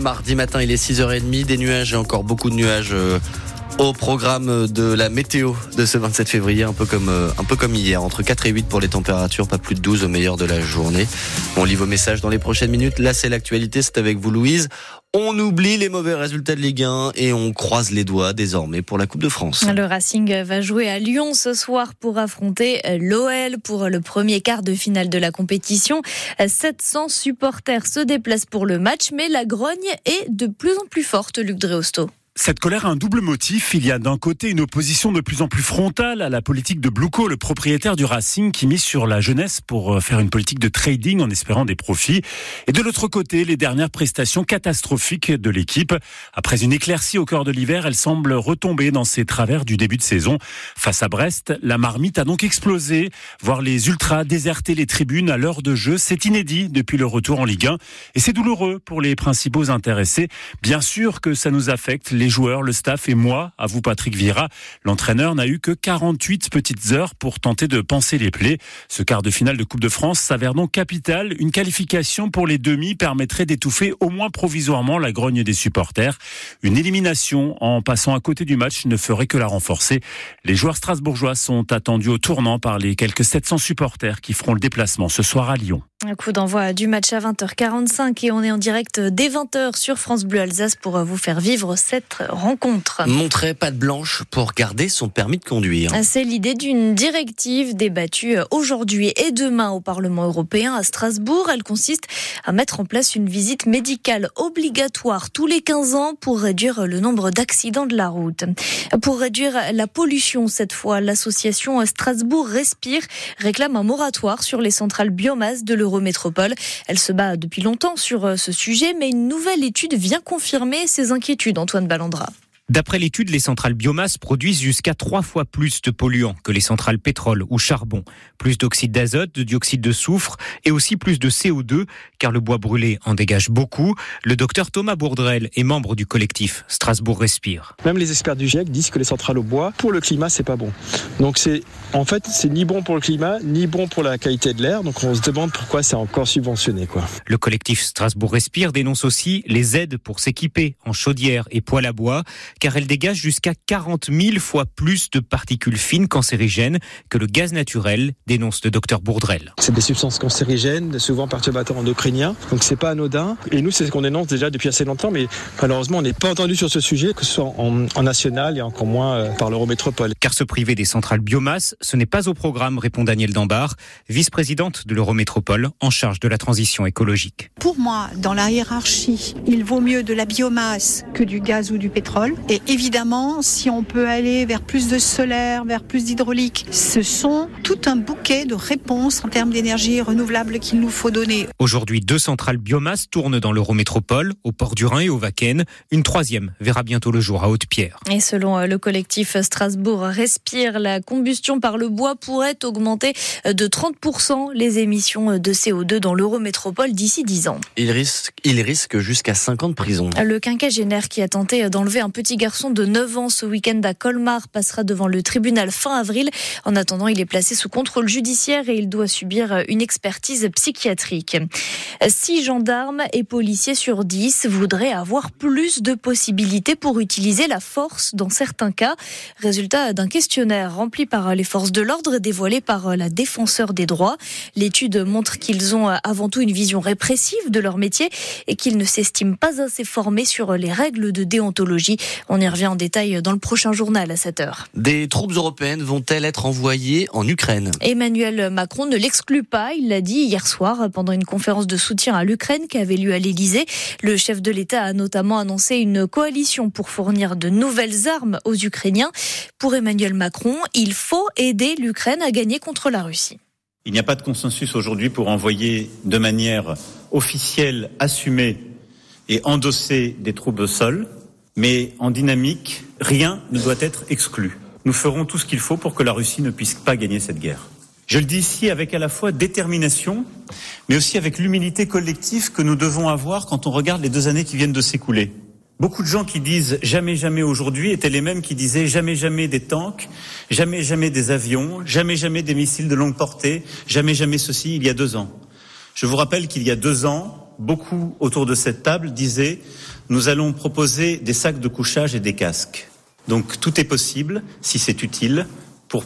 Mardi matin, il est 6h30, des nuages et encore beaucoup de nuages euh, au programme de la météo de ce 27 février, un peu comme euh, un peu comme hier, entre 4 et 8 pour les températures, pas plus de 12 au meilleur de la journée. On lit vos messages dans les prochaines minutes. Là, c'est l'actualité, c'est avec vous Louise. On oublie les mauvais résultats de Ligue 1 et on croise les doigts désormais pour la Coupe de France. Le Racing va jouer à Lyon ce soir pour affronter l'OL pour le premier quart de finale de la compétition. 700 supporters se déplacent pour le match, mais la grogne est de plus en plus forte, Luc Dreosto. Cette colère a un double motif. Il y a d'un côté une opposition de plus en plus frontale à la politique de Bluco, le propriétaire du Racing, qui mise sur la jeunesse pour euh, faire une politique de trading en espérant des profits. Et de l'autre côté, les dernières prestations catastrophiques de l'équipe. Après une éclaircie au cœur de l'hiver, elle semble retomber dans ses travers du début de saison. Face à Brest, la marmite a donc explosé. Voir les ultras déserter les tribunes à l'heure de jeu, c'est inédit depuis le retour en Ligue 1. Et c'est douloureux pour les principaux intéressés. Bien sûr que ça nous affecte les joueurs, le staff et moi, à vous Patrick Vira. L'entraîneur n'a eu que 48 petites heures pour tenter de penser les plaies. Ce quart de finale de Coupe de France s'avère donc capital. Une qualification pour les demi permettrait d'étouffer au moins provisoirement la grogne des supporters. Une élimination en passant à côté du match ne ferait que la renforcer. Les joueurs strasbourgeois sont attendus au tournant par les quelques 700 supporters qui feront le déplacement ce soir à Lyon. Un coup d'envoi du match à 20h45 et on est en direct dès 20h sur France Bleu Alsace pour vous faire vivre cette rencontre. Montrer patte blanche pour garder son permis de conduire. C'est l'idée d'une directive débattue aujourd'hui et demain au Parlement européen à Strasbourg. Elle consiste à mettre en place une visite médicale obligatoire tous les 15 ans pour réduire le nombre d'accidents de la route. Pour réduire la pollution cette fois, l'association Strasbourg Respire réclame un moratoire sur les centrales biomasse de l'Europe Elle se bat depuis longtemps sur euh, ce sujet, mais une nouvelle étude vient confirmer ses inquiétudes, Antoine Ballandra. D'après l'étude, les centrales biomasse produisent jusqu'à trois fois plus de polluants que les centrales pétrole ou charbon. Plus d'oxyde d'azote, de dioxyde de soufre et aussi plus de CO2, car le bois brûlé en dégage beaucoup. Le docteur Thomas Bourdrel est membre du collectif Strasbourg Respire. Même les experts du GIEC disent que les centrales au bois, pour le climat, c'est pas bon. Donc c'est, en fait, c'est ni bon pour le climat, ni bon pour la qualité de l'air. Donc on se demande pourquoi c'est encore subventionné, quoi. Le collectif Strasbourg Respire dénonce aussi les aides pour s'équiper en chaudière et poêle à bois car elle dégage jusqu'à 40 000 fois plus de particules fines cancérigènes que le gaz naturel, dénonce le docteur Bourdrel. C'est des substances cancérigènes, souvent perturbateurs endocriniens, donc c'est pas anodin. Et nous, c'est ce qu'on dénonce déjà depuis assez longtemps, mais malheureusement, on n'est pas entendu sur ce sujet, que ce soit en, en national et encore moins euh, par l'Eurométropole. Car se priver des centrales biomasse, ce n'est pas au programme, répond Daniel Dambar, vice-présidente de l'Eurométropole en charge de la transition écologique. Pour moi, dans la hiérarchie, il vaut mieux de la biomasse que du gaz ou du pétrole. Et évidemment, si on peut aller vers plus de solaire, vers plus d'hydraulique, ce sont tout un bouquet de réponses en termes d'énergie renouvelable qu'il nous faut donner. Aujourd'hui, deux centrales biomasse tournent dans l'Eurométropole, au port du Rhin et au Vaken. Une troisième verra bientôt le jour à Haute-Pierre. Et selon euh, le collectif Strasbourg Respire, la combustion par le bois pourrait augmenter de 30% les émissions de CO2 dans l'Eurométropole d'ici 10 ans. Il risque, il risque jusqu'à 5 ans de prison. Le quinquagénaire qui a tenté d'enlever un petit garçon de 9 ans ce week-end à Colmar passera devant le tribunal fin avril. En attendant, il est placé sous contrôle judiciaire et il doit subir une expertise psychiatrique. Six gendarmes et policiers sur 10 voudraient avoir plus de possibilités pour utiliser la force dans certains cas. Résultat d'un questionnaire rempli par les forces de l'ordre et dévoilé par la défenseur des droits. L'étude montre qu'ils ont avant tout une vision répressive de leur métier et qu'ils ne s'estiment pas assez formés sur les règles de déontologie. On y revient en détail dans le prochain journal à 7h. Des troupes européennes vont-elles être envoyées en Ukraine? Emmanuel Macron ne l'exclut pas. Il l'a dit hier soir pendant une conférence de soutien à l'Ukraine qui avait lieu à l'Élysée. Le chef de l'État a notamment annoncé une coalition pour fournir de nouvelles armes aux Ukrainiens. Pour Emmanuel Macron, il faut aider l'Ukraine à gagner contre la Russie. Il n'y a pas de consensus aujourd'hui pour envoyer de manière officielle, assumée et endossée des troupes au sol, mais en dynamique, rien ne doit être exclu. Nous ferons tout ce qu'il faut pour que la Russie ne puisse pas gagner cette guerre. Je le dis ici avec à la fois détermination, mais aussi avec l'humilité collective que nous devons avoir quand on regarde les deux années qui viennent de s'écouler. Beaucoup de gens qui disent jamais jamais aujourd'hui étaient les mêmes qui disaient jamais jamais des tanks, jamais jamais des avions, jamais jamais des missiles de longue portée, jamais jamais ceci il y a deux ans. Je vous rappelle qu'il y a deux ans, beaucoup autour de cette table disaient nous allons proposer des sacs de couchage et des casques. Donc tout est possible, si c'est utile, pour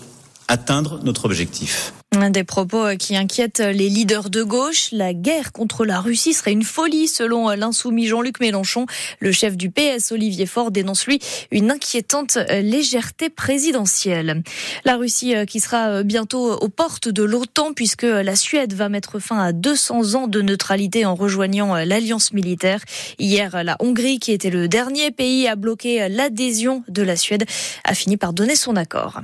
atteindre notre objectif. Des propos euh, qui inquiètent les leaders de gauche. La guerre contre la Russie serait une folie selon euh, l'insoumis Jean-Luc Mélenchon. Le chef du PS, Olivier Faure, dénonce lui une inquiétante euh, légèreté présidentielle. La Russie qui sera bientôt aux portes de l'OTAN puisque la Suède va mettre fin à 200 ans de neutralité en rejoignant l'alliance militaire. Hier, la Hongrie, qui était le dernier pays à bloquer l'adhésion de la Suède, a fini par donner son accord.